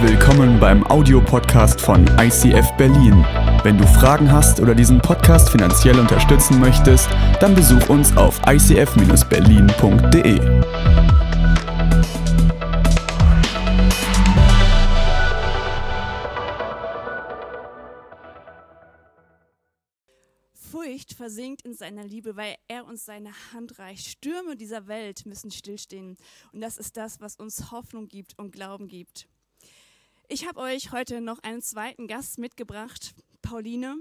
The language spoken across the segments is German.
Willkommen beim Audiopodcast von ICF Berlin. Wenn du Fragen hast oder diesen Podcast finanziell unterstützen möchtest, dann besuch uns auf icf-berlin.de. Furcht versinkt in seiner Liebe, weil er uns seine Hand reicht. Stürme dieser Welt müssen stillstehen. Und das ist das, was uns Hoffnung gibt und Glauben gibt. Ich habe euch heute noch einen zweiten Gast mitgebracht, Pauline.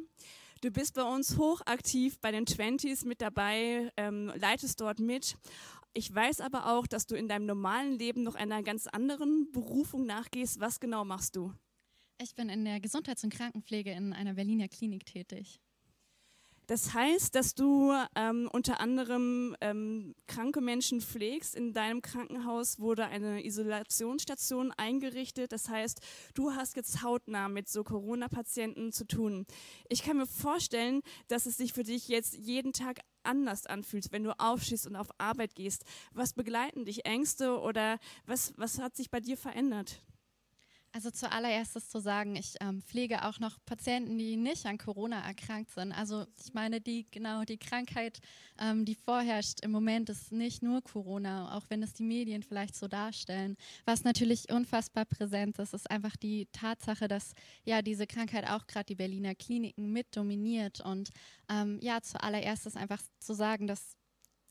Du bist bei uns hochaktiv bei den Twenties mit dabei, ähm, leitest dort mit. Ich weiß aber auch, dass du in deinem normalen Leben noch einer ganz anderen Berufung nachgehst. Was genau machst du? Ich bin in der Gesundheits- und Krankenpflege in einer Berliner Klinik tätig. Das heißt, dass du ähm, unter anderem ähm, kranke Menschen pflegst. In deinem Krankenhaus wurde eine Isolationsstation eingerichtet. Das heißt, du hast jetzt hautnah mit so Corona-Patienten zu tun. Ich kann mir vorstellen, dass es sich für dich jetzt jeden Tag anders anfühlt, wenn du aufstehst und auf Arbeit gehst. Was begleiten dich? Ängste oder was, was hat sich bei dir verändert? Also zuallererst ist zu sagen, ich ähm, pflege auch noch Patienten, die nicht an Corona erkrankt sind. Also ich meine, die genau die Krankheit, ähm, die vorherrscht im Moment, ist nicht nur Corona, auch wenn es die Medien vielleicht so darstellen. Was natürlich unfassbar präsent ist, ist einfach die Tatsache, dass ja diese Krankheit auch gerade die Berliner Kliniken mit dominiert. Und ähm, ja, ist einfach zu sagen, dass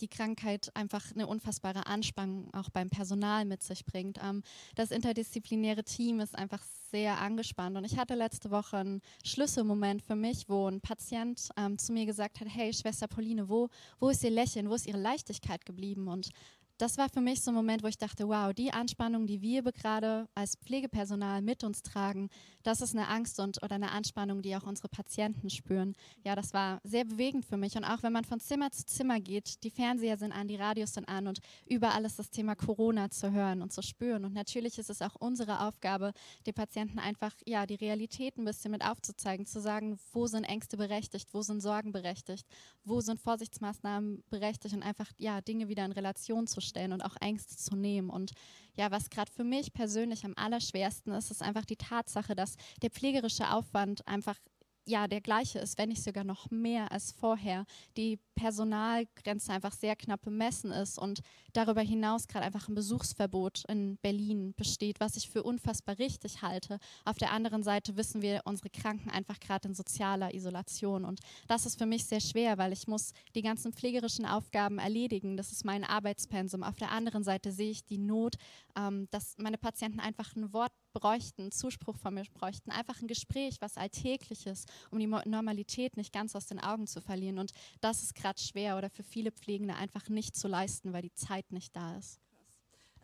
die Krankheit einfach eine unfassbare Anspannung auch beim Personal mit sich bringt. Ähm, das interdisziplinäre Team ist einfach sehr angespannt und ich hatte letzte Woche einen Schlüsselmoment für mich, wo ein Patient ähm, zu mir gesagt hat, hey Schwester Pauline, wo, wo ist ihr Lächeln, wo ist ihre Leichtigkeit geblieben? Und das war für mich so ein Moment, wo ich dachte, wow, die Anspannung, die wir gerade als Pflegepersonal mit uns tragen, das ist eine Angst und oder eine Anspannung, die auch unsere Patienten spüren. Ja, das war sehr bewegend für mich. Und auch wenn man von Zimmer zu Zimmer geht, die Fernseher sind an, die Radios sind an und überall ist das Thema Corona zu hören und zu spüren. Und natürlich ist es auch unsere Aufgabe, den Patienten einfach ja die Realität ein bisschen mit aufzuzeigen, zu sagen, wo sind Ängste berechtigt, wo sind Sorgen berechtigt, wo sind Vorsichtsmaßnahmen berechtigt und einfach ja Dinge wieder in Relation zu stellen und auch Ängste zu nehmen. Und ja, was gerade für mich persönlich am allerschwersten ist, ist einfach die Tatsache, dass der pflegerische Aufwand einfach ja der gleiche ist, wenn nicht sogar noch mehr als vorher. Die Personalgrenze einfach sehr knapp bemessen ist und darüber hinaus gerade einfach ein Besuchsverbot in Berlin besteht, was ich für unfassbar richtig halte. Auf der anderen Seite wissen wir, unsere Kranken einfach gerade in sozialer Isolation und das ist für mich sehr schwer, weil ich muss die ganzen pflegerischen Aufgaben erledigen. Das ist mein Arbeitspensum. Auf der anderen Seite sehe ich die Not, ähm, dass meine Patienten einfach ein Wort bräuchten, Zuspruch von mir bräuchten, einfach ein Gespräch, was alltägliches, um die Normalität nicht ganz aus den Augen zu verlieren. Und das ist gerade schwer oder für viele Pflegende einfach nicht zu leisten, weil die Zeit nicht da ist.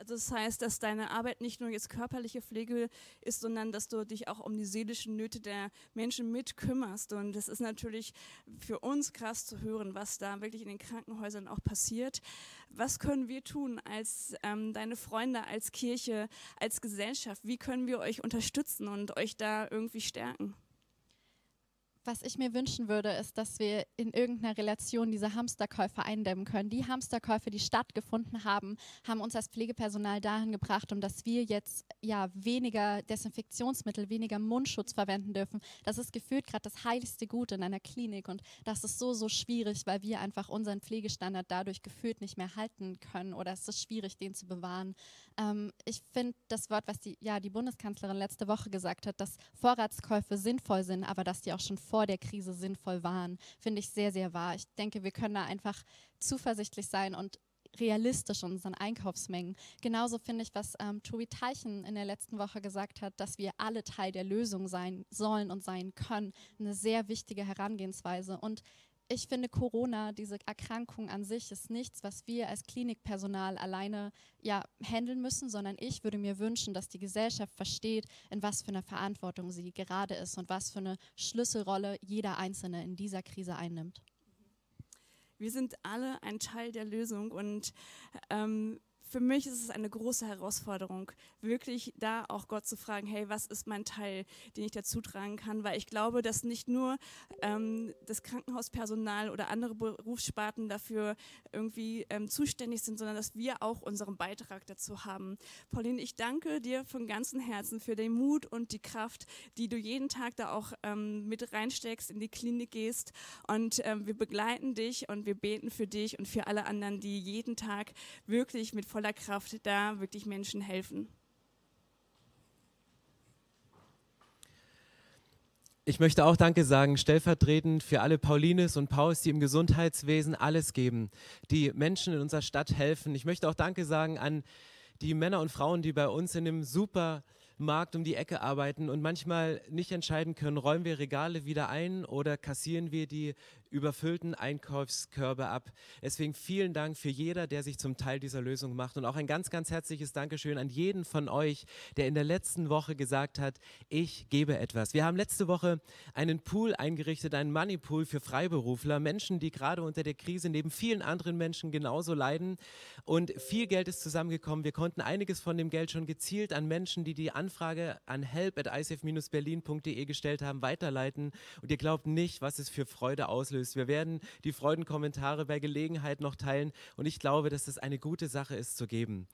Also das heißt, dass deine Arbeit nicht nur jetzt körperliche Pflege ist, sondern dass du dich auch um die seelischen Nöte der Menschen mitkümmerst. Und das ist natürlich für uns krass zu hören, was da wirklich in den Krankenhäusern auch passiert. Was können wir tun als ähm, deine Freunde, als Kirche, als Gesellschaft? Wie können wir euch unterstützen und euch da irgendwie stärken? Was ich mir wünschen würde, ist, dass wir in irgendeiner Relation diese Hamsterkäufe eindämmen können. Die Hamsterkäufe, die stattgefunden haben, haben uns als Pflegepersonal dahin gebracht, um dass wir jetzt ja weniger Desinfektionsmittel, weniger Mundschutz verwenden dürfen. Das ist gefühlt gerade das heiligste Gut in einer Klinik und das ist so, so schwierig, weil wir einfach unseren Pflegestandard dadurch gefühlt nicht mehr halten können oder es ist schwierig, den zu bewahren. Ähm, ich finde das Wort, was die, ja, die Bundeskanzlerin letzte Woche gesagt hat, dass Vorratskäufe sinnvoll sind, aber dass die auch schon vor der Krise sinnvoll waren, finde ich sehr, sehr wahr. Ich denke, wir können da einfach zuversichtlich sein und realistisch in unseren Einkaufsmengen. Genauso finde ich, was ähm, Tobi Teichen in der letzten Woche gesagt hat, dass wir alle Teil der Lösung sein sollen und sein können. Eine sehr wichtige Herangehensweise. Und ich finde, Corona, diese Erkrankung an sich, ist nichts, was wir als Klinikpersonal alleine ja, handeln müssen, sondern ich würde mir wünschen, dass die Gesellschaft versteht, in was für einer Verantwortung sie gerade ist und was für eine Schlüsselrolle jeder Einzelne in dieser Krise einnimmt. Wir sind alle ein Teil der Lösung und ähm, für mich ist es eine große Herausforderung, wirklich da auch Gott zu fragen, hey, was ist mein Teil, den ich dazu tragen kann? Weil ich glaube, dass nicht nur ähm, das Krankenhauspersonal oder andere Berufssparten dafür irgendwie ähm, zuständig sind, sondern dass wir auch unseren Beitrag dazu haben. Pauline, ich danke dir von ganzem Herzen für den Mut und die Kraft, die du jeden Tag da auch ähm, mit reinsteckst, in die Klinik gehst. Und ähm, wir begleiten dich und wir beten für dich und für alle anderen, die jeden Tag wirklich mit voller Kraft da wirklich Menschen helfen. Ich möchte auch Danke sagen, stellvertretend für alle Paulines und Pauls, die im Gesundheitswesen alles geben, die Menschen in unserer Stadt helfen. Ich möchte auch Danke sagen an die Männer und Frauen, die bei uns in dem super Markt um die Ecke arbeiten und manchmal nicht entscheiden können, räumen wir Regale wieder ein oder kassieren wir die überfüllten Einkaufskörbe ab. Deswegen vielen Dank für jeder, der sich zum Teil dieser Lösung macht und auch ein ganz, ganz herzliches Dankeschön an jeden von euch, der in der letzten Woche gesagt hat, ich gebe etwas. Wir haben letzte Woche einen Pool eingerichtet, einen Money Pool für Freiberufler, Menschen, die gerade unter der Krise neben vielen anderen Menschen genauso leiden und viel Geld ist zusammengekommen. Wir konnten einiges von dem Geld schon gezielt an Menschen, die die Anfrage an help at icf-berlin.de gestellt haben, weiterleiten und ihr glaubt nicht, was es für Freude auslöst auslöst. Wir werden die Freudenkommentare bei Gelegenheit noch teilen und ich glaube, dass das eine gute Sache ist zu geben.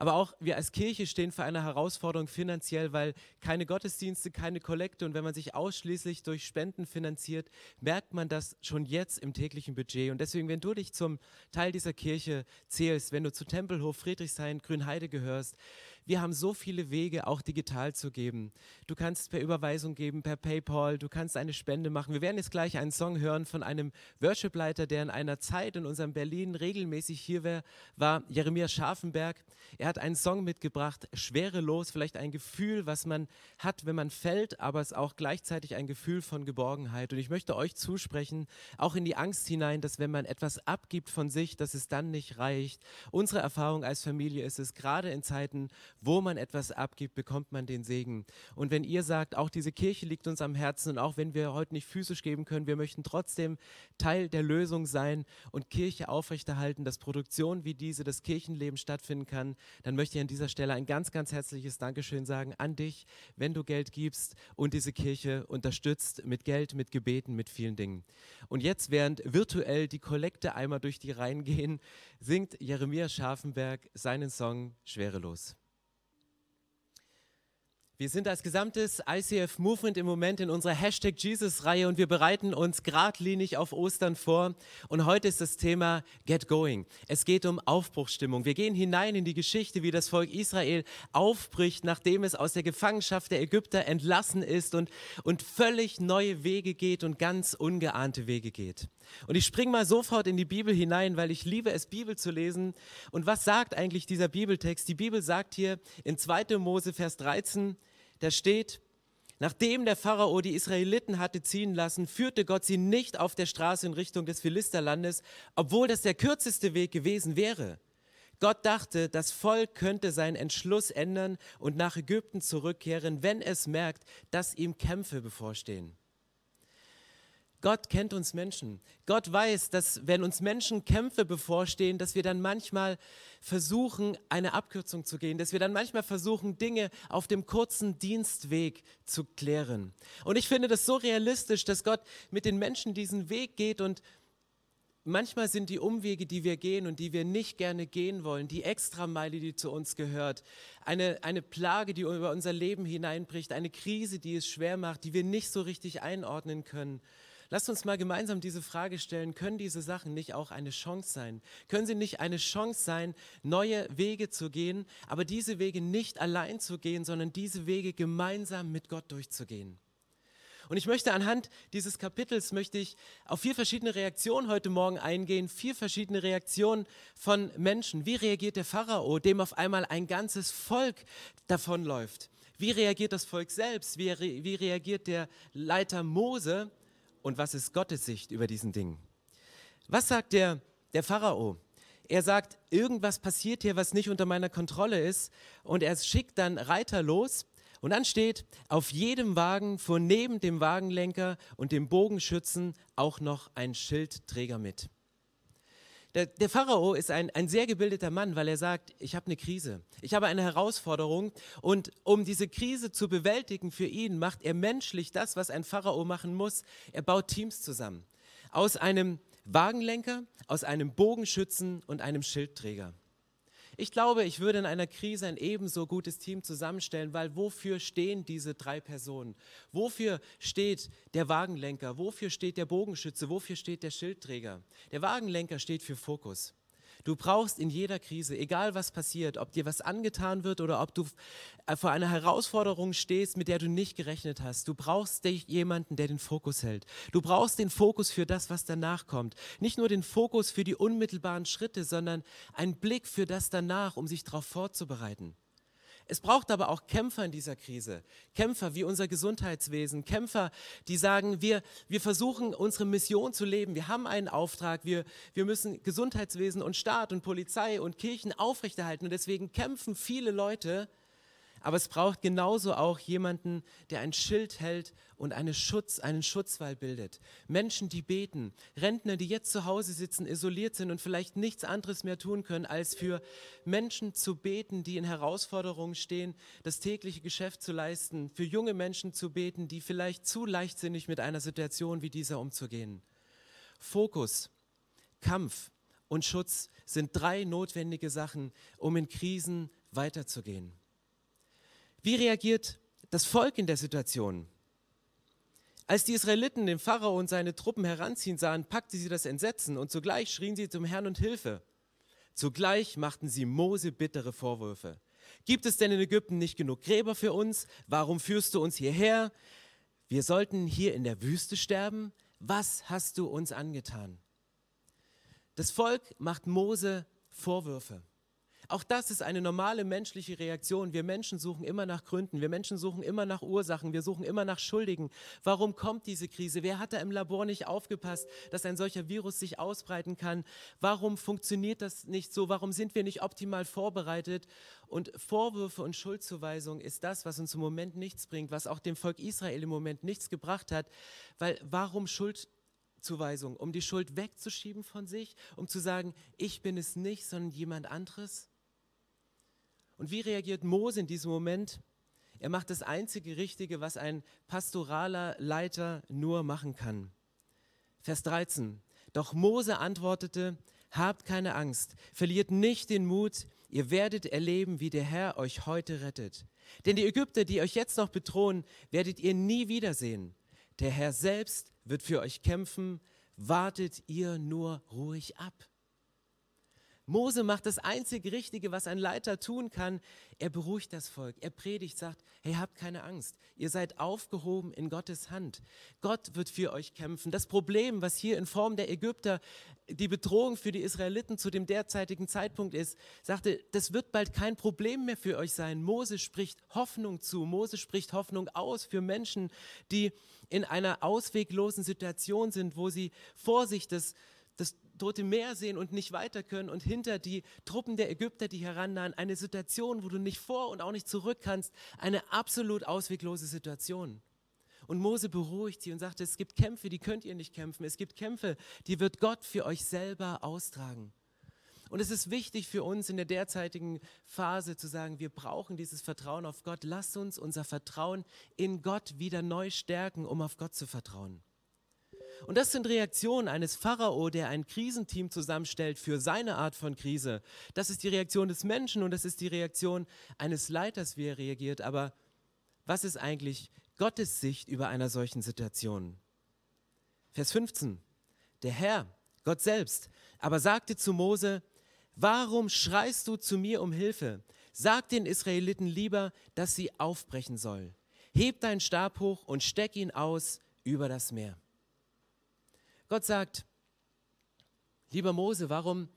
Aber auch wir als Kirche stehen vor einer Herausforderung finanziell, weil keine Gottesdienste, keine Kollekte und wenn man sich ausschließlich durch Spenden finanziert, merkt man das schon jetzt im täglichen Budget. Und deswegen, wenn du dich zum Teil dieser Kirche zählst, wenn du zu Tempelhof, Friedrichshain, Grünheide gehörst, wir haben so viele Wege, auch digital zu geben. Du kannst per Überweisung geben, per PayPal, du kannst eine Spende machen. Wir werden jetzt gleich einen Song hören von einem Worshipleiter, der in einer Zeit in unserem Berlin regelmäßig hier war, war Jeremia Scharfenberg. Er hat einen Song mitgebracht, schwerelos, vielleicht ein Gefühl, was man hat, wenn man fällt, aber es ist auch gleichzeitig ein Gefühl von Geborgenheit. Und ich möchte euch zusprechen, auch in die Angst hinein, dass wenn man etwas abgibt von sich, dass es dann nicht reicht. Unsere Erfahrung als Familie ist es, gerade in Zeiten, wo man etwas abgibt, bekommt man den Segen. Und wenn ihr sagt, auch diese Kirche liegt uns am Herzen und auch wenn wir heute nicht physisch geben können, wir möchten trotzdem Teil der Lösung sein und Kirche aufrechterhalten, dass Produktion wie diese, das Kirchenleben stattfinden kann, dann möchte ich an dieser Stelle ein ganz, ganz herzliches Dankeschön sagen an dich, wenn du Geld gibst und diese Kirche unterstützt mit Geld, mit Gebeten, mit vielen Dingen. Und jetzt, während virtuell die Kollekte einmal durch die Reihen gehen, singt Jeremia Scharfenberg seinen Song Schwerelos. Wir sind als gesamtes ICF Movement im Moment in unserer Hashtag Jesus-Reihe und wir bereiten uns geradlinig auf Ostern vor. Und heute ist das Thema Get Going. Es geht um Aufbruchsstimmung. Wir gehen hinein in die Geschichte, wie das Volk Israel aufbricht, nachdem es aus der Gefangenschaft der Ägypter entlassen ist und, und völlig neue Wege geht und ganz ungeahnte Wege geht. Und ich springe mal sofort in die Bibel hinein, weil ich liebe es, Bibel zu lesen. Und was sagt eigentlich dieser Bibeltext? Die Bibel sagt hier in 2. Mose, Vers 13, da steht, nachdem der Pharao die Israeliten hatte ziehen lassen, führte Gott sie nicht auf der Straße in Richtung des Philisterlandes, obwohl das der kürzeste Weg gewesen wäre. Gott dachte, das Volk könnte seinen Entschluss ändern und nach Ägypten zurückkehren, wenn es merkt, dass ihm Kämpfe bevorstehen. Gott kennt uns Menschen. Gott weiß, dass wenn uns Menschen Kämpfe bevorstehen, dass wir dann manchmal versuchen, eine Abkürzung zu gehen, dass wir dann manchmal versuchen, Dinge auf dem kurzen Dienstweg zu klären. Und ich finde das so realistisch, dass Gott mit den Menschen diesen Weg geht und manchmal sind die Umwege, die wir gehen und die wir nicht gerne gehen wollen, die Extrameile, die zu uns gehört, eine, eine Plage, die über unser Leben hineinbricht, eine Krise, die es schwer macht, die wir nicht so richtig einordnen können. Lasst uns mal gemeinsam diese Frage stellen, können diese Sachen nicht auch eine Chance sein? Können sie nicht eine Chance sein, neue Wege zu gehen, aber diese Wege nicht allein zu gehen, sondern diese Wege gemeinsam mit Gott durchzugehen? Und ich möchte anhand dieses Kapitels möchte ich auf vier verschiedene Reaktionen heute Morgen eingehen, vier verschiedene Reaktionen von Menschen. Wie reagiert der Pharao, dem auf einmal ein ganzes Volk davonläuft? Wie reagiert das Volk selbst? Wie, wie reagiert der Leiter Mose, und was ist Gottes Sicht über diesen Ding? Was sagt der, der Pharao? Er sagt, irgendwas passiert hier, was nicht unter meiner Kontrolle ist. Und er schickt dann Reiter los. Und dann steht, auf jedem Wagen fuhr neben dem Wagenlenker und dem Bogenschützen auch noch ein Schildträger mit. Der, der, Pharao ist ein, ein sehr gebildeter Mann, weil er sagt, ich habe eine Krise, ich habe eine Herausforderung und um diese Krise zu bewältigen für ihn, macht er menschlich das, was ein Pharao machen muss. Er baut Teams zusammen. Aus einem Wagenlenker, aus einem Bogenschützen und einem Schildträger. Ich glaube, ich würde in einer Krise ein ebenso gutes Team zusammenstellen, weil wofür stehen diese drei Personen? Wofür steht der Wagenlenker? Wofür steht der Bogenschütze? Wofür steht der Schildträger? Der Wagenlenker steht für Fokus. Du brauchst in jeder Krise, egal was passiert, ob dir was angetan wird oder ob du äh, vor einer Herausforderung stehst, mit der du nicht gerechnet hast, du brauchst jemanden, der den Fokus hält. Du brauchst den Fokus für das, was danach kommt. Nicht nur den Fokus für die unmittelbaren Schritte, sondern einen Blick für das danach, um sich darauf vorzubereiten. Es braucht aber auch Kämpfer in dieser Krise. Kämpfer wie unser Gesundheitswesen, Kämpfer, die sagen, wir, wir versuchen unsere Mission zu leben. Wir haben einen Auftrag, wir, wir müssen Gesundheitswesen und Staat und Polizei und Kirchen aufrechterhalten. Und deswegen kämpfen viele Leute aber es braucht genauso auch jemanden, der ein Schild hält und eine Schutz, einen Schutzwall bildet. Menschen, die beten, Rentner, die jetzt zu Hause sitzen, isoliert sind und vielleicht nichts anderes mehr tun können, als für Menschen zu beten, die in Herausforderungen stehen, das tägliche Geschäft zu leisten, für junge Menschen zu beten, die vielleicht zu leichtsinnig mit einer Situation wie dieser umzugehen. Fokus, Kampf und Schutz sind drei notwendige Sachen, um in Krisen weiterzugehen. Wie reagiert das Volk in der Situation? Als die Israeliten den Pharao und seine Truppen heranziehen sahen, packte sie das Entsetzen und zugleich schrien sie zum Herrn und Hilfe. Zugleich machten sie Mose bittere Vorwürfe. Gibt es denn in Ägypten nicht genug Gräber für uns? Warum führst du uns hierher? Wir sollten hier in der Wüste sterben? Was hast du uns angetan? Das Volk macht Mose Vorwürfe. Auch das ist eine normale menschliche Reaktion. Wir Menschen suchen immer nach Gründen, wir Menschen suchen immer nach Ursachen, wir suchen immer nach Schuldigen. Warum kommt diese Krise? Wer hat da im Labor nicht aufgepasst, dass ein solcher Virus sich ausbreiten kann? Warum funktioniert das nicht so? Warum sind wir nicht optimal vorbereitet? Und Vorwürfe und Schuldzuweisung ist das, was uns im Moment nichts bringt, was auch dem Volk Israel im Moment nichts gebracht hat. Weil warum Schuldzuweisung? Um die Schuld wegzuschieben von sich, um zu sagen, ich bin es nicht, sondern jemand anderes? Und wie reagiert Mose in diesem Moment? Er macht das einzige Richtige, was ein pastoraler Leiter nur machen kann. Vers 13. Doch Mose antwortete, Habt keine Angst, verliert nicht den Mut, ihr werdet erleben, wie der Herr euch heute rettet. Denn die Ägypter, die euch jetzt noch bedrohen, werdet ihr nie wiedersehen. Der Herr selbst wird für euch kämpfen, wartet ihr nur ruhig ab. Mose macht das einzig Richtige, was ein Leiter tun kann. Er beruhigt das Volk. Er predigt, sagt, hey, habt keine Angst. Ihr seid aufgehoben in Gottes Hand. Gott wird für euch kämpfen. Das Problem, was hier in Form der Ägypter die Bedrohung für die Israeliten zu dem derzeitigen Zeitpunkt ist, sagte, das wird bald kein Problem mehr für euch sein. Mose spricht Hoffnung zu. Mose spricht Hoffnung aus für Menschen, die in einer ausweglosen Situation sind, wo sie vor sich das das Tote Meer sehen und nicht weiter können und hinter die Truppen der Ägypter, die herannahen, eine Situation, wo du nicht vor und auch nicht zurück kannst, eine absolut ausweglose Situation. Und Mose beruhigt sie und sagte, es gibt Kämpfe, die könnt ihr nicht kämpfen. Es gibt Kämpfe, die wird Gott für euch selber austragen. Und es ist wichtig für uns in der derzeitigen Phase zu sagen, wir brauchen dieses Vertrauen auf Gott. Lasst uns unser Vertrauen in Gott wieder neu stärken, um auf Gott zu vertrauen. Und das sind Reaktionen eines Pharao, der ein Krisenteam zusammenstellt für seine Art von Krise. Das ist die Reaktion des Menschen und das ist die Reaktion eines Leiters, wie er reagiert. Aber was ist eigentlich Gottes Sicht über einer solchen Situation? Vers 15. Der Herr, Gott selbst, aber sagte zu Mose, warum schreist du zu mir um Hilfe? Sag den Israeliten lieber, dass sie aufbrechen soll. Heb deinen Stab hoch und steck ihn aus über das Meer. Gott sagt, lieber Mose, warum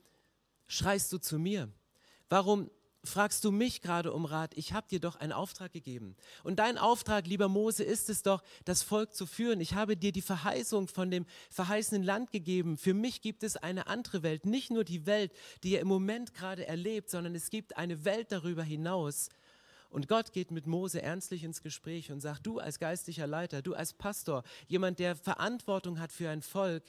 schreist du zu mir? Warum fragst du mich gerade um Rat? Ich habe dir doch einen Auftrag gegeben. Und dein Auftrag, lieber Mose, ist es doch, das Volk zu führen. Ich habe dir die Verheißung von dem verheißenen Land gegeben. Für mich gibt es eine andere Welt, nicht nur die Welt, die ihr im Moment gerade erlebt, sondern es gibt eine Welt darüber hinaus. Und Gott geht mit Mose ernstlich ins Gespräch und sagt, du als geistlicher Leiter, du als Pastor, jemand, der Verantwortung hat für ein Volk,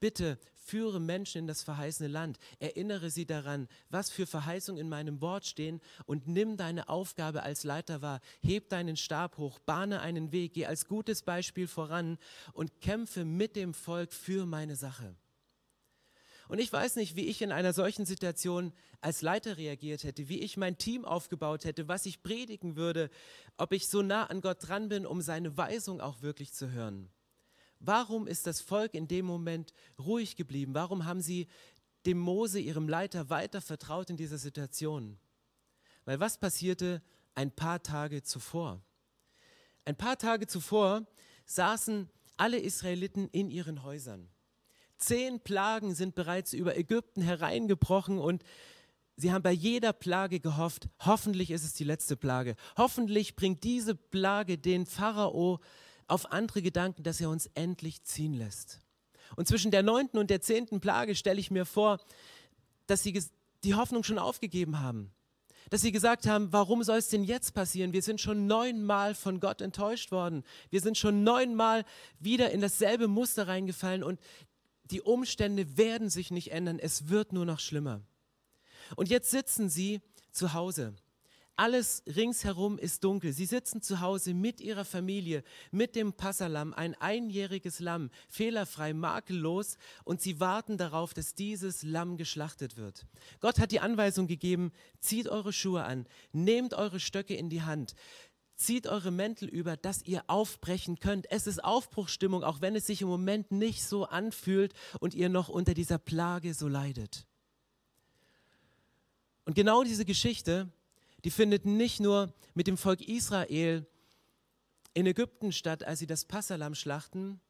bitte führe Menschen in das verheißene Land. Erinnere sie daran, was für Verheißungen in meinem Wort stehen und nimm deine Aufgabe als Leiter wahr. Heb deinen Stab hoch, bahne einen Weg, geh als gutes Beispiel voran und kämpfe mit dem Volk für meine Sache. Und ich weiß nicht, wie ich in einer solchen Situation als Leiter reagiert hätte, wie ich mein Team aufgebaut hätte, was ich predigen würde, ob ich so nah an Gott dran bin, um seine Weisung auch wirklich zu hören. Warum ist das Volk in dem Moment ruhig geblieben? Warum haben sie dem Mose, ihrem Leiter, weiter vertraut in dieser Situation? Weil was passierte ein paar Tage zuvor? Ein paar Tage zuvor saßen alle Israeliten in ihren Häusern. Zehn Plagen sind bereits über Ägypten hereingebrochen und sie haben bei jeder Plage gehofft, hoffentlich ist es die letzte Plage. Hoffentlich bringt diese Plage den Pharao auf andere Gedanken, dass er uns endlich ziehen lässt. Und zwischen der neunten und der zehnten Plage stelle ich mir vor, dass sie die Hoffnung schon aufgegeben haben. Dass sie gesagt haben, warum soll es denn jetzt passieren? Wir sind schon neunmal von Gott enttäuscht worden. Wir sind schon neunmal wieder in dasselbe Muster reingefallen und die Umstände werden sich nicht ändern, es wird nur noch schlimmer. Und jetzt sitzen sie zu Hause. Alles ringsherum ist dunkel. Sie sitzen zu Hause mit ihrer Familie, mit dem Passalam, ein einjähriges Lamm, fehlerfrei, makellos, und sie warten darauf, dass dieses Lamm geschlachtet wird. Gott hat die Anweisung gegeben, zieht eure Schuhe an, nehmt eure Stöcke in die Hand, Zieht eure Mäntel über, dass ihr aufbrechen könnt. Es ist Aufbruchstimmung, auch wenn es sich im Moment nicht so anfühlt und ihr noch unter dieser Plage so leidet. Und genau diese Geschichte, die findet nicht nur mit dem Volk Israel in Ägypten statt, als sie das Passalam schlachten,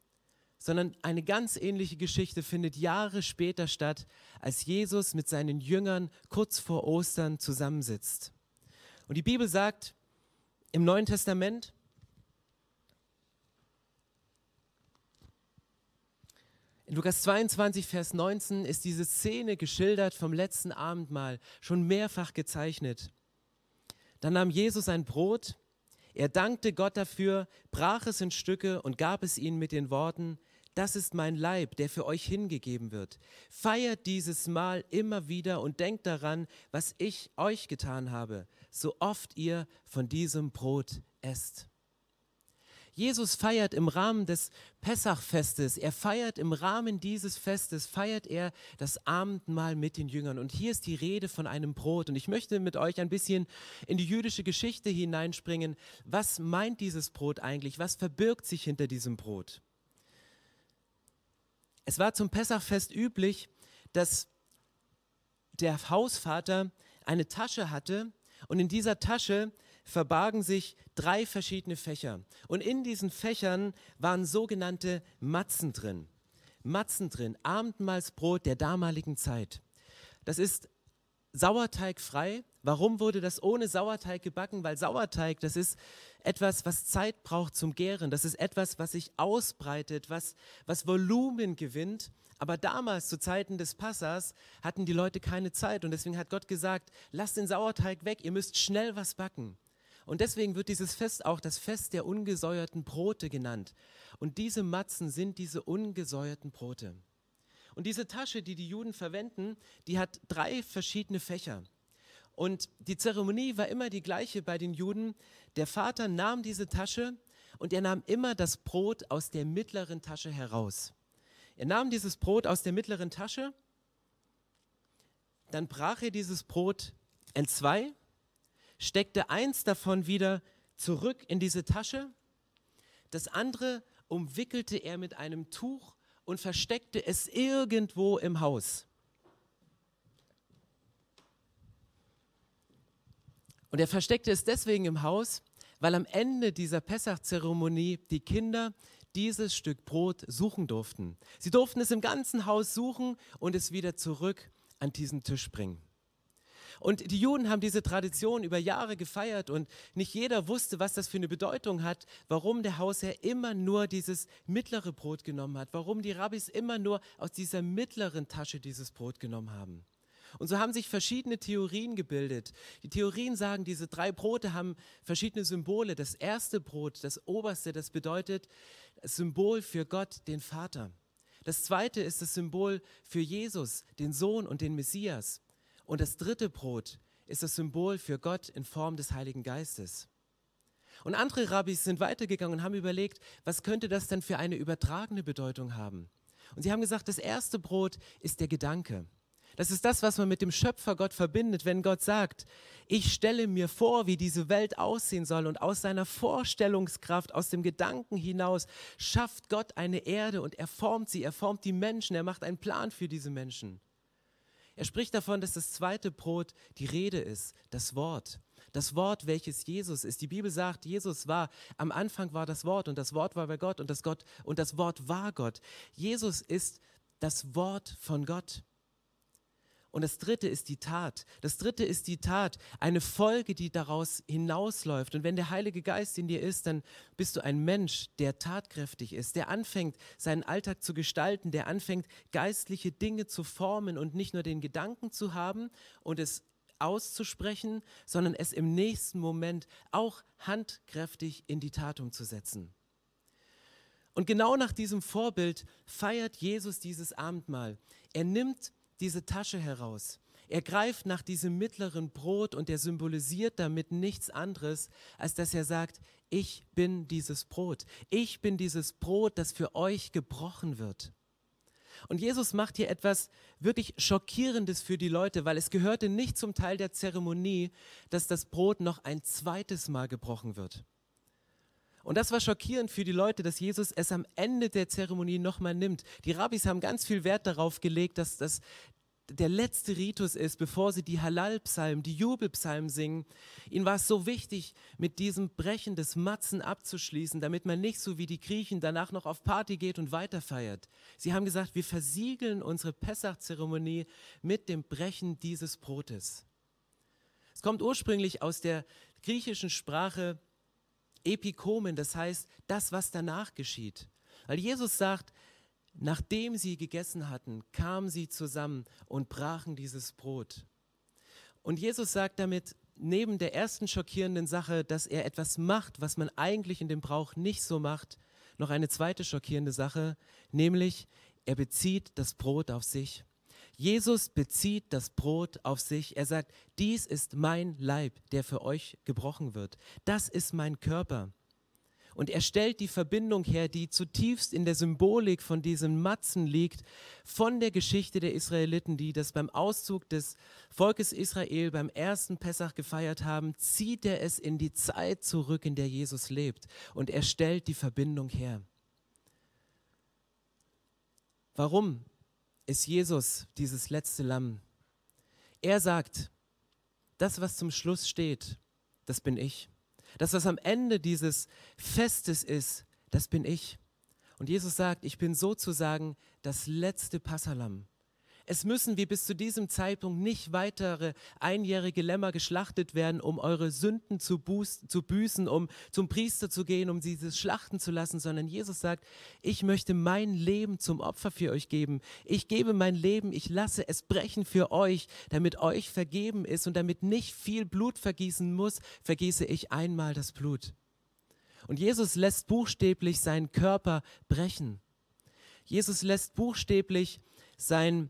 sondern eine ganz ähnliche Geschichte findet Jahre später statt, als Jesus mit seinen Jüngern kurz vor Ostern zusammensitzt. Und die Bibel sagt, im Neuen Testament In Lukas 22, Vers 19 ist diese Szene geschildert vom letzten Abendmahl, schon mehrfach gezeichnet. Dann nahm Jesus ein Brot, er dankte Gott dafür, brach es in Stücke und gab es ihnen mit den Worten, das ist mein Leib, der für euch hingegeben wird. Feiert dieses Mahl immer wieder und denkt daran, was ich euch getan habe, so oft ihr von diesem Brot esst. Jesus feiert im Rahmen des Pessachfestes, er feiert im Rahmen dieses Festes, feiert er das Abendmahl mit den Jüngern. Und hier ist die Rede von einem Brot. Und ich möchte mit euch ein bisschen in die jüdische Geschichte hineinspringen. Was meint dieses Brot eigentlich? Was verbirgt sich hinter diesem Brot? Es war zum Pessachfest üblich, dass der Hausvater eine Tasche hatte und in dieser Tasche verbargen sich drei verschiedene Fächer. Und in diesen Fächern waren sogenannte Matzen drin. Matzen drin, Abendmahlsbrot der damaligen Zeit. Das ist sauerteigfrei. Warum wurde das ohne Sauerteig gebacken? Weil Sauerteig, das ist etwas, was Zeit braucht zum Gären. Das ist etwas, was sich ausbreitet, was, was Volumen gewinnt. Aber damals, zu Zeiten des Passas, hatten die Leute keine Zeit. Und deswegen hat Gott gesagt, lasst den Sauerteig weg, ihr müsst schnell was backen. Und deswegen wird dieses Fest auch das Fest der ungesäuerten Brote genannt. Und diese Matzen sind diese ungesäuerten Brote. Und diese Tasche, die die Juden verwenden, die hat drei verschiedene Fächer. Und die Zeremonie war immer die gleiche bei den Juden. Der Vater nahm diese Tasche und er nahm immer das Brot aus der mittleren Tasche heraus. Er nahm dieses Brot aus der mittleren Tasche, dann brach er dieses Brot in zwei, steckte eins davon wieder zurück in diese Tasche, das andere umwickelte er mit einem Tuch und versteckte es irgendwo im Haus. Und er versteckte es deswegen im Haus, weil am Ende dieser Pessach-Zeremonie die Kinder dieses Stück Brot suchen durften. Sie durften es im ganzen Haus suchen und es wieder zurück an diesen Tisch bringen. Und die Juden haben diese Tradition über Jahre gefeiert und nicht jeder wusste, was das für eine Bedeutung hat, warum der Hausherr immer nur dieses mittlere Brot genommen hat, warum die Rabbis immer nur aus dieser mittleren Tasche dieses Brot genommen haben. Und so haben sich verschiedene Theorien gebildet. Die Theorien sagen, diese drei Brote haben verschiedene Symbole. Das erste Brot, das oberste, das bedeutet Symbol für Gott, den Vater. Das zweite ist das Symbol für Jesus, den Sohn und den Messias. Und das dritte Brot ist das Symbol für Gott in Form des Heiligen Geistes. Und andere Rabbis sind weitergegangen und haben überlegt, was könnte das denn für eine übertragene Bedeutung haben? Und sie haben gesagt, das erste Brot ist der Gedanke. Das ist das, was man mit dem Schöpfer Gott verbindet, wenn Gott sagt, ich stelle mir vor, wie diese Welt aussehen soll und aus seiner Vorstellungskraft, aus dem Gedanken hinaus schafft Gott eine Erde und er formt sie, er formt die Menschen, er macht einen Plan für diese Menschen. Er spricht davon, dass das zweite Brot die Rede ist, das Wort. Das Wort, welches Jesus ist. Die Bibel sagt, Jesus war, am Anfang war das Wort und das Wort war bei Gott und das, Gott, und das Wort war Gott. Jesus ist das Wort von Gott. Und das dritte ist die Tat. Das dritte ist die Tat, eine Folge, die daraus hinausläuft. Und wenn der Heilige Geist in dir ist, dann bist du ein Mensch, der tatkräftig ist, der anfängt, seinen Alltag zu gestalten, der anfängt, geistliche Dinge zu formen und nicht nur den Gedanken zu haben und es auszusprechen, sondern es im nächsten Moment auch handkräftig in die Tat umzusetzen. Und genau nach diesem Vorbild feiert Jesus dieses Abendmahl. Er nimmt diese Tasche heraus. Er greift nach diesem mittleren Brot und er symbolisiert damit nichts anderes, als dass er sagt, ich bin dieses Brot. Ich bin dieses Brot, das für euch gebrochen wird. Und Jesus macht hier etwas wirklich Schockierendes für die Leute, weil es gehörte nicht zum Teil der Zeremonie, dass das Brot noch ein zweites Mal gebrochen wird. Und das war schockierend für die Leute, dass Jesus es am Ende der Zeremonie nochmal nimmt. Die Rabbis haben ganz viel Wert darauf gelegt, dass das der letzte Ritus ist, bevor sie die Halal-Psalmen, die Jubelpsalmen singen. Ihnen war es so wichtig, mit diesem Brechen des Matzen abzuschließen, damit man nicht so wie die Griechen danach noch auf Party geht und weiterfeiert. Sie haben gesagt, wir versiegeln unsere Pessach-Zeremonie mit dem Brechen dieses Brotes. Es kommt ursprünglich aus der griechischen Sprache Epikomen, das heißt das, was danach geschieht. Weil Jesus sagt, nachdem sie gegessen hatten, kamen sie zusammen und brachen dieses Brot. Und Jesus sagt damit, neben der ersten schockierenden Sache, dass er etwas macht, was man eigentlich in dem Brauch nicht so macht, noch eine zweite schockierende Sache, nämlich er bezieht das Brot auf sich. Jesus bezieht das Brot auf sich. Er sagt, dies ist mein Leib, der für euch gebrochen wird. Das ist mein Körper. Und er stellt die Verbindung her, die zutiefst in der Symbolik von diesem Matzen liegt, von der Geschichte der Israeliten, die das beim Auszug des Volkes Israel beim ersten Pessach gefeiert haben, zieht er es in die Zeit zurück, in der Jesus lebt. Und er stellt die Verbindung her. Warum ist Jesus dieses letzte Lamm. Er sagt, das, was zum Schluss steht, das bin ich. Das, was am Ende dieses Festes ist, das bin ich. Und Jesus sagt, ich bin sozusagen das letzte Passalam. Es müssen wie bis zu diesem Zeitpunkt nicht weitere einjährige Lämmer geschlachtet werden, um eure Sünden zu, zu büßen, um zum Priester zu gehen, um dieses schlachten zu lassen, sondern Jesus sagt, ich möchte mein Leben zum Opfer für euch geben. Ich gebe mein Leben, ich lasse es brechen für euch, damit euch vergeben ist und damit nicht viel Blut vergießen muss, vergieße ich einmal das Blut. Und Jesus lässt buchstäblich seinen Körper brechen. Jesus lässt buchstäblich sein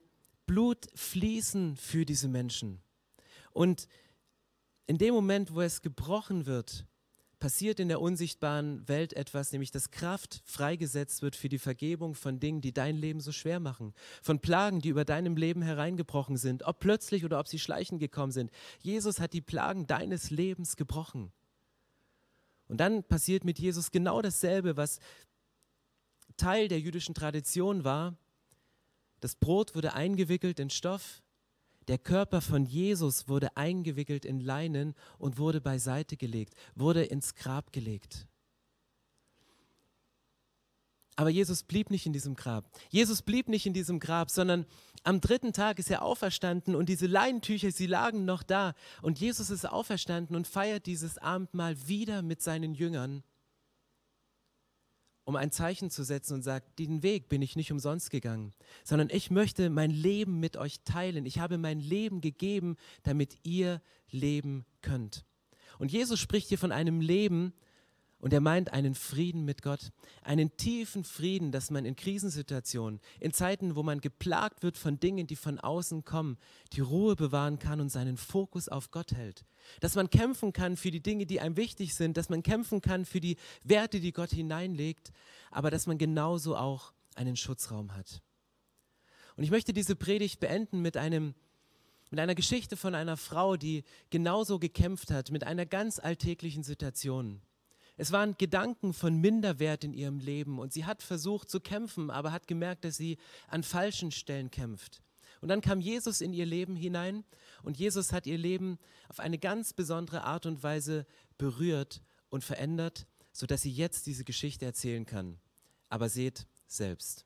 Blut fließen für diese Menschen. Und in dem Moment, wo es gebrochen wird, passiert in der unsichtbaren Welt etwas, nämlich dass Kraft freigesetzt wird für die Vergebung von Dingen, die dein Leben so schwer machen, von Plagen, die über deinem Leben hereingebrochen sind, ob plötzlich oder ob sie schleichend gekommen sind. Jesus hat die Plagen deines Lebens gebrochen. Und dann passiert mit Jesus genau dasselbe, was Teil der jüdischen Tradition war, das Brot wurde eingewickelt in Stoff, der Körper von Jesus wurde eingewickelt in Leinen und wurde beiseite gelegt, wurde ins Grab gelegt. Aber Jesus blieb nicht in diesem Grab. Jesus blieb nicht in diesem Grab, sondern am dritten Tag ist er auferstanden und diese Leinentücher, sie lagen noch da. Und Jesus ist auferstanden und feiert dieses Abendmahl wieder mit seinen Jüngern um ein Zeichen zu setzen und sagt, den Weg bin ich nicht umsonst gegangen, sondern ich möchte mein Leben mit euch teilen. Ich habe mein Leben gegeben, damit ihr leben könnt. Und Jesus spricht hier von einem Leben, Und er meint einen Frieden mit Gott, einen tiefen Frieden, dass man in Krisensituationen, in Zeiten, wo man geplagt wird von Dingen, die von außen kommen, die Ruhe bewahren kann und seinen Fokus auf Gott hält. Dass man kämpfen kann für die Dinge, die einem wichtig sind, dass man kämpfen kann für die Werte, die Gott hineinlegt, aber dass man genauso auch einen Schutzraum hat. Und ich möchte diese Predigt beenden mit einem mit einer Geschichte von einer Frau, die genauso gekämpft hat mit einer ganz alltäglichen Situation. Es waren Gedanken von Minderwert in ihrem Leben und sie hat versucht zu kämpfen, aber hat gemerkt, dass sie an falschen Stellen kämpft. Und dann kam Jesus in ihr Leben hinein und Jesus hat ihr Leben auf eine ganz besondere Art und Weise berührt und verändert, sodass sie jetzt diese Geschichte erzählen kann. Aber seht selbst.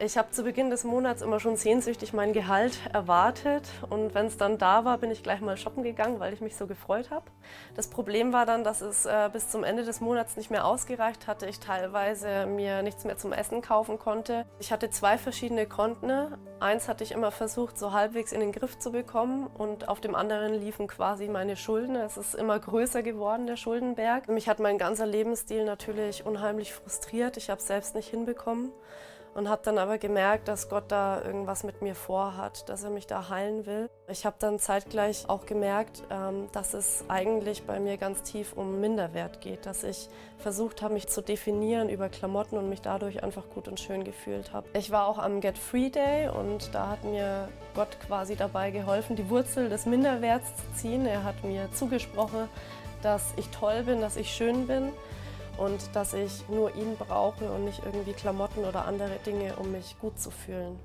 Ich habe zu Beginn des Monats immer schon sehnsüchtig mein Gehalt erwartet und wenn es dann da war, bin ich gleich mal shoppen gegangen, weil ich mich so gefreut habe. Das Problem war dann, dass es äh, bis zum Ende des Monats nicht mehr ausgereicht hatte. Ich teilweise mir nichts mehr zum Essen kaufen konnte. Ich hatte zwei verschiedene Konten. Eins hatte ich immer versucht, so halbwegs in den Griff zu bekommen und auf dem anderen liefen quasi meine Schulden. Es ist immer größer geworden, der Schuldenberg. Mich hat mein ganzer Lebensstil natürlich unheimlich frustriert. Ich habe es selbst nicht hinbekommen und habe dann aber gemerkt, dass Gott da irgendwas mit mir vorhat, dass er mich da heilen will. Ich habe dann zeitgleich auch gemerkt, ähm, dass es eigentlich bei mir ganz tief um Minderwert geht, dass ich versucht habe, mich zu definieren über Klamotten und mich dadurch einfach gut und schön gefühlt habe. Ich war auch am Get Free Day und da hat mir Gott quasi dabei geholfen, die Wurzel des Minderwerts zu ziehen. Er hat mir zugesprochen, dass ich toll bin, dass ich schön bin und dass ich nur ihn brauche und nicht irgendwie Klamotten oder andere Dinge, um mich gut zu fühlen.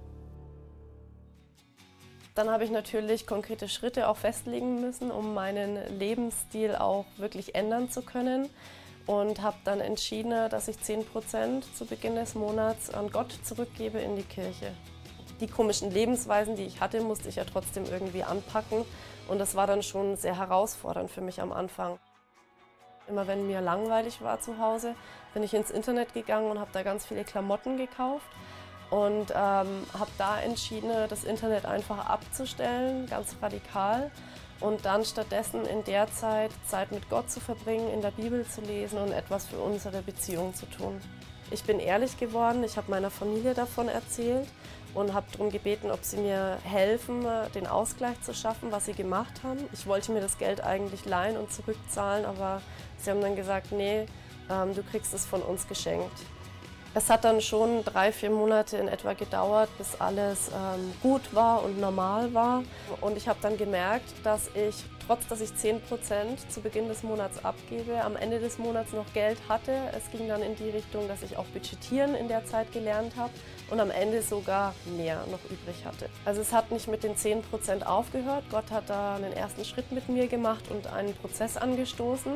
Dann habe ich natürlich konkrete Schritte auch festlegen müssen, um meinen Lebensstil auch wirklich ändern zu können und habe dann entschieden, dass ich 10% zu Beginn des Monats an Gott zurückgebe in die Kirche. Die komischen Lebensweisen, die ich hatte, musste ich ja trotzdem irgendwie anpacken und das war dann schon sehr herausfordernd für mich am Anfang. Immer wenn mir langweilig war zu Hause, bin ich ins Internet gegangen und habe da ganz viele Klamotten gekauft und ähm, habe da entschieden, das Internet einfach abzustellen, ganz radikal und dann stattdessen in der Zeit Zeit mit Gott zu verbringen, in der Bibel zu lesen und etwas für unsere Beziehung zu tun. Ich bin ehrlich geworden, ich habe meiner Familie davon erzählt und habe darum gebeten, ob sie mir helfen, den Ausgleich zu schaffen, was sie gemacht haben. Ich wollte mir das Geld eigentlich leihen und zurückzahlen, aber sie haben dann gesagt, nee, ähm, du kriegst es von uns geschenkt. Es hat dann schon drei, vier Monate in etwa gedauert, bis alles ähm, gut war und normal war. Und ich habe dann gemerkt, dass ich, trotz dass ich 10% zu Beginn des Monats abgebe, am Ende des Monats noch Geld hatte. Es ging dann in die Richtung, dass ich auch budgetieren in der Zeit gelernt habe und am Ende sogar mehr noch übrig hatte. Also es hat nicht mit den 10% aufgehört. Gott hat da einen ersten Schritt mit mir gemacht und einen Prozess angestoßen.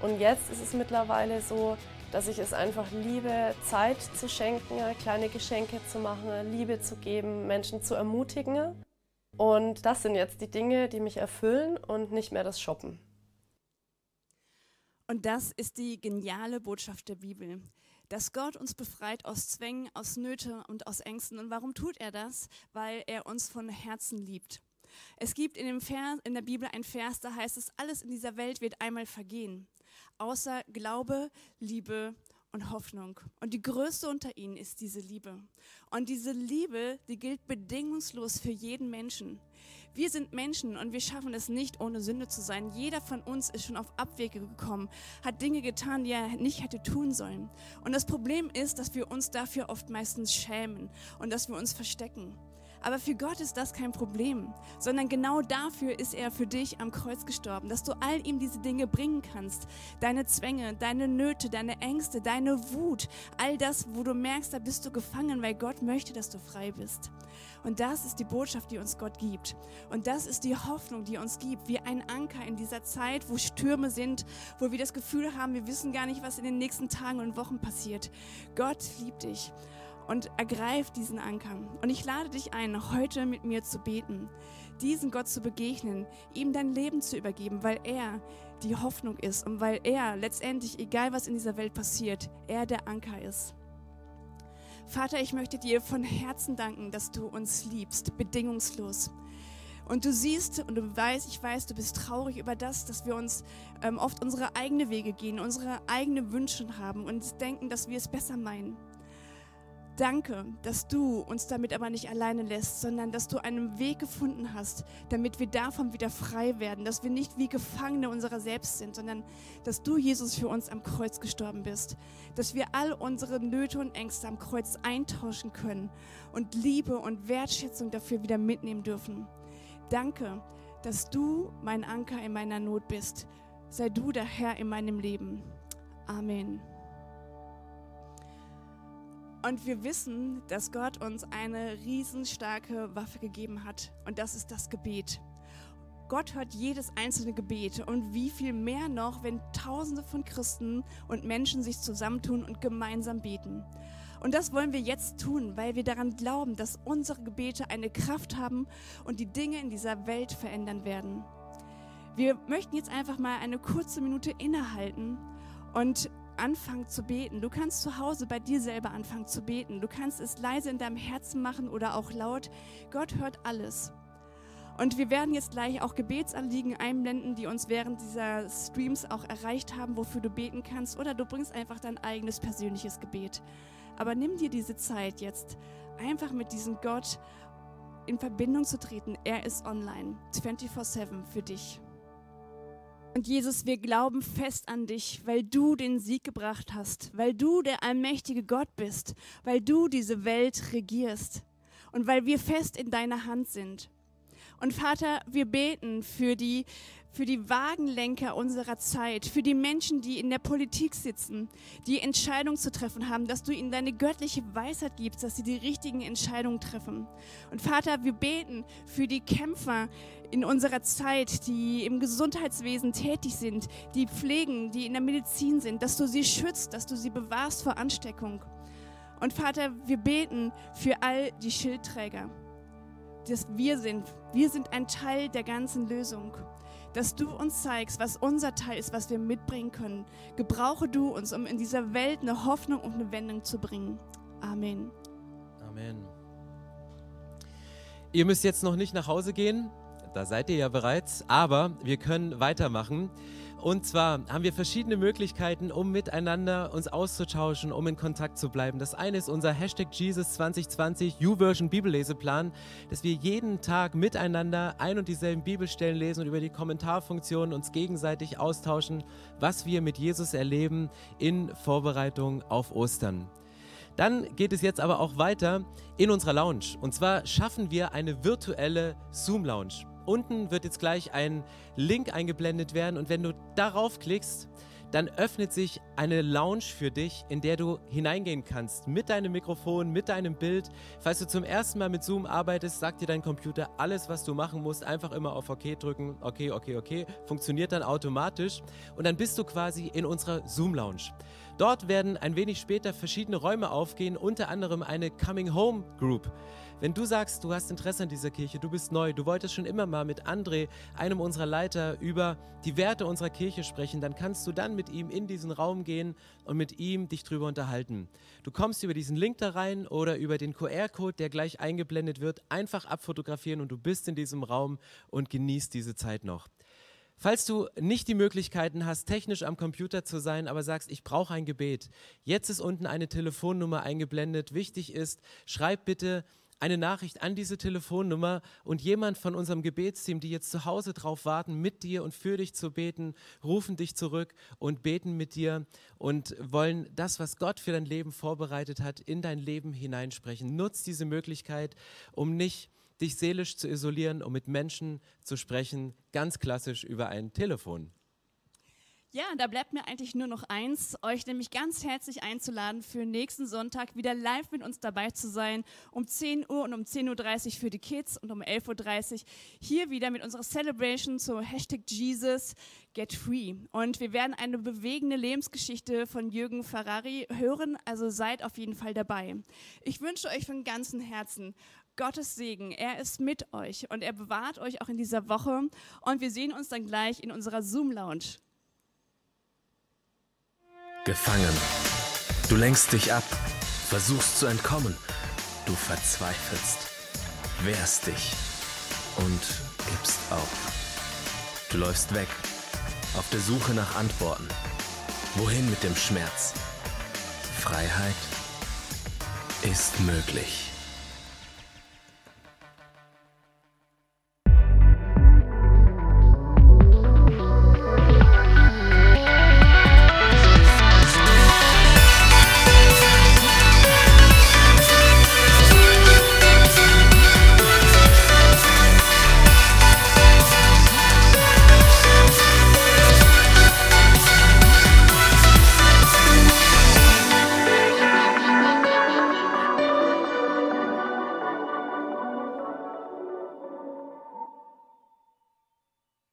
Und jetzt ist es mittlerweile so, dass ich es einfach liebe, Zeit zu schenken, kleine Geschenke zu machen, Liebe zu geben, Menschen zu ermutigen. Und das sind jetzt die Dinge, die mich erfüllen und nicht mehr das Shoppen. Und das ist die geniale Botschaft der Bibel, dass Gott uns befreit aus Zwängen, aus Nöte und aus Ängsten. Und warum tut er das? Weil er uns von Herzen liebt. Es gibt in, dem Vers, in der Bibel ein Vers, da heißt es, alles in dieser Welt wird einmal vergehen außer Glaube, Liebe und Hoffnung. Und die größte unter ihnen ist diese Liebe. Und diese Liebe, die gilt bedingungslos für jeden Menschen. Wir sind Menschen und wir schaffen es nicht, ohne Sünde zu sein. Jeder von uns ist schon auf Abwege gekommen, hat Dinge getan, die er nicht hätte tun sollen. Und das Problem ist, dass wir uns dafür oft meistens schämen und dass wir uns verstecken. Aber für Gott ist das kein Problem, sondern genau dafür ist er für dich am Kreuz gestorben, dass du all ihm diese Dinge bringen kannst. Deine Zwänge, deine Nöte, deine Ängste, deine Wut, all das, wo du merkst, da bist du gefangen, weil Gott möchte, dass du frei bist. Und das ist die Botschaft, die uns Gott gibt. Und das ist die Hoffnung, die uns gibt, wie ein Anker in dieser Zeit, wo Stürme sind, wo wir das Gefühl haben, wir wissen gar nicht, was in den nächsten Tagen und Wochen passiert. Gott liebt dich und ergreif diesen Anker. Und ich lade dich ein, heute mit mir zu beten, diesen Gott zu begegnen, ihm dein Leben zu übergeben, weil er die Hoffnung ist und weil er letztendlich, egal was in dieser Welt passiert, er der Anker ist. Vater, ich möchte dir von Herzen danken, dass du uns liebst, bedingungslos. Und du siehst und du weißt, ich weiß, du bist traurig über das, dass wir uns ähm, oft unsere eigenen Wege gehen, unsere eigenen Wünsche haben und denken, dass wir es besser meinen. Danke, dass du uns damit aber nicht alleine lässt, sondern dass du einen Weg gefunden hast, damit wir davon wieder frei werden, dass wir nicht wie Gefangene unserer selbst sind, sondern dass du, Jesus, für uns am Kreuz gestorben bist, dass wir all unsere Nöte und Ängste am Kreuz eintauschen können und Liebe und Wertschätzung dafür wieder mitnehmen dürfen. Danke, dass du mein Anker in meiner Not bist. Sei du der Herr in meinem Leben. Amen. Und wir wissen, dass Gott uns eine riesenstarke Waffe gegeben hat. Und das ist das Gebet. Gott hört jedes einzelne Gebet. Und wie viel mehr noch, wenn Tausende von Christen und Menschen sich zusammentun und gemeinsam beten. Und das wollen wir jetzt tun, weil wir daran glauben, dass unsere Gebete eine Kraft haben und die Dinge in dieser Welt verändern werden. Wir möchten jetzt einfach mal eine kurze Minute innehalten und anfangen zu beten. Du kannst zu Hause bei dir selber anfangen zu beten. Du kannst es leise in deinem Herzen machen oder auch laut. Gott hört alles. Und wir werden jetzt gleich auch Gebetsanliegen einblenden, die uns während dieser Streams auch erreicht haben, wofür du beten kannst. Oder du bringst einfach dein eigenes persönliches Gebet. Aber nimm dir diese Zeit jetzt, einfach mit diesem Gott in Verbindung zu treten. Er ist online, 24/7 für dich. Und Jesus, wir glauben fest an dich, weil du den Sieg gebracht hast, weil du der allmächtige Gott bist, weil du diese Welt regierst und weil wir fest in deiner Hand sind. Und Vater, wir beten für die für die Wagenlenker unserer Zeit, für die Menschen, die in der Politik sitzen, die Entscheidungen zu treffen haben, dass du ihnen deine göttliche Weisheit gibst, dass sie die richtigen Entscheidungen treffen. Und Vater, wir beten für die Kämpfer in unserer Zeit, die im Gesundheitswesen tätig sind, die pflegen, die in der Medizin sind, dass du sie schützt, dass du sie bewahrst vor Ansteckung. Und Vater, wir beten für all die Schildträger, dass wir sind. Wir sind ein Teil der ganzen Lösung dass du uns zeigst, was unser Teil ist, was wir mitbringen können. Gebrauche du uns, um in dieser Welt eine Hoffnung und eine Wendung zu bringen. Amen. Amen. Ihr müsst jetzt noch nicht nach Hause gehen, da seid ihr ja bereits, aber wir können weitermachen. Und zwar haben wir verschiedene Möglichkeiten, um miteinander uns auszutauschen, um in Kontakt zu bleiben. Das eine ist unser Hashtag Jesus 2020 YouVersion Bibelleseplan, dass wir jeden Tag miteinander ein und dieselben Bibelstellen lesen und über die Kommentarfunktion uns gegenseitig austauschen, was wir mit Jesus erleben in Vorbereitung auf Ostern. Dann geht es jetzt aber auch weiter in unserer Lounge. Und zwar schaffen wir eine virtuelle Zoom-Lounge. Unten wird jetzt gleich ein Link eingeblendet werden und wenn du darauf klickst, dann öffnet sich eine Lounge für dich, in der du hineingehen kannst mit deinem Mikrofon, mit deinem Bild. Falls du zum ersten Mal mit Zoom arbeitest, sagt dir dein Computer alles, was du machen musst, einfach immer auf OK drücken. Okay, okay, okay. Funktioniert dann automatisch und dann bist du quasi in unserer Zoom Lounge. Dort werden ein wenig später verschiedene Räume aufgehen, unter anderem eine Coming Home Group. Wenn du sagst, du hast Interesse an dieser Kirche, du bist neu, du wolltest schon immer mal mit André, einem unserer Leiter, über die Werte unserer Kirche sprechen, dann kannst du dann mit ihm in diesen Raum gehen und mit ihm dich drüber unterhalten. Du kommst über diesen Link da rein oder über den QR-Code, der gleich eingeblendet wird, einfach abfotografieren und du bist in diesem Raum und genießt diese Zeit noch. Falls du nicht die Möglichkeiten hast, technisch am Computer zu sein, aber sagst, ich brauche ein Gebet, jetzt ist unten eine Telefonnummer eingeblendet. Wichtig ist, schreib bitte eine Nachricht an diese Telefonnummer und jemand von unserem Gebetsteam, die jetzt zu Hause drauf warten, mit dir und für dich zu beten, rufen dich zurück und beten mit dir und wollen das, was Gott für dein Leben vorbereitet hat, in dein Leben hineinsprechen. Nutz diese Möglichkeit, um nicht dich seelisch zu isolieren, um mit Menschen zu sprechen, ganz klassisch über ein Telefon. Ja, da bleibt mir eigentlich nur noch eins, euch nämlich ganz herzlich einzuladen, für nächsten Sonntag wieder live mit uns dabei zu sein, um 10 Uhr und um 10.30 Uhr für die Kids und um 11.30 Uhr hier wieder mit unserer Celebration zu Hashtag Jesus Get Free. Und wir werden eine bewegende Lebensgeschichte von Jürgen Ferrari hören, also seid auf jeden Fall dabei. Ich wünsche euch von ganzem Herzen Gottes Segen. Er ist mit euch und er bewahrt euch auch in dieser Woche. Und wir sehen uns dann gleich in unserer Zoom-Lounge. Gefangen. Du lenkst dich ab, versuchst zu entkommen. Du verzweifelst, wehrst dich und gibst auf. Du läufst weg, auf der Suche nach Antworten. Wohin mit dem Schmerz? Freiheit ist möglich.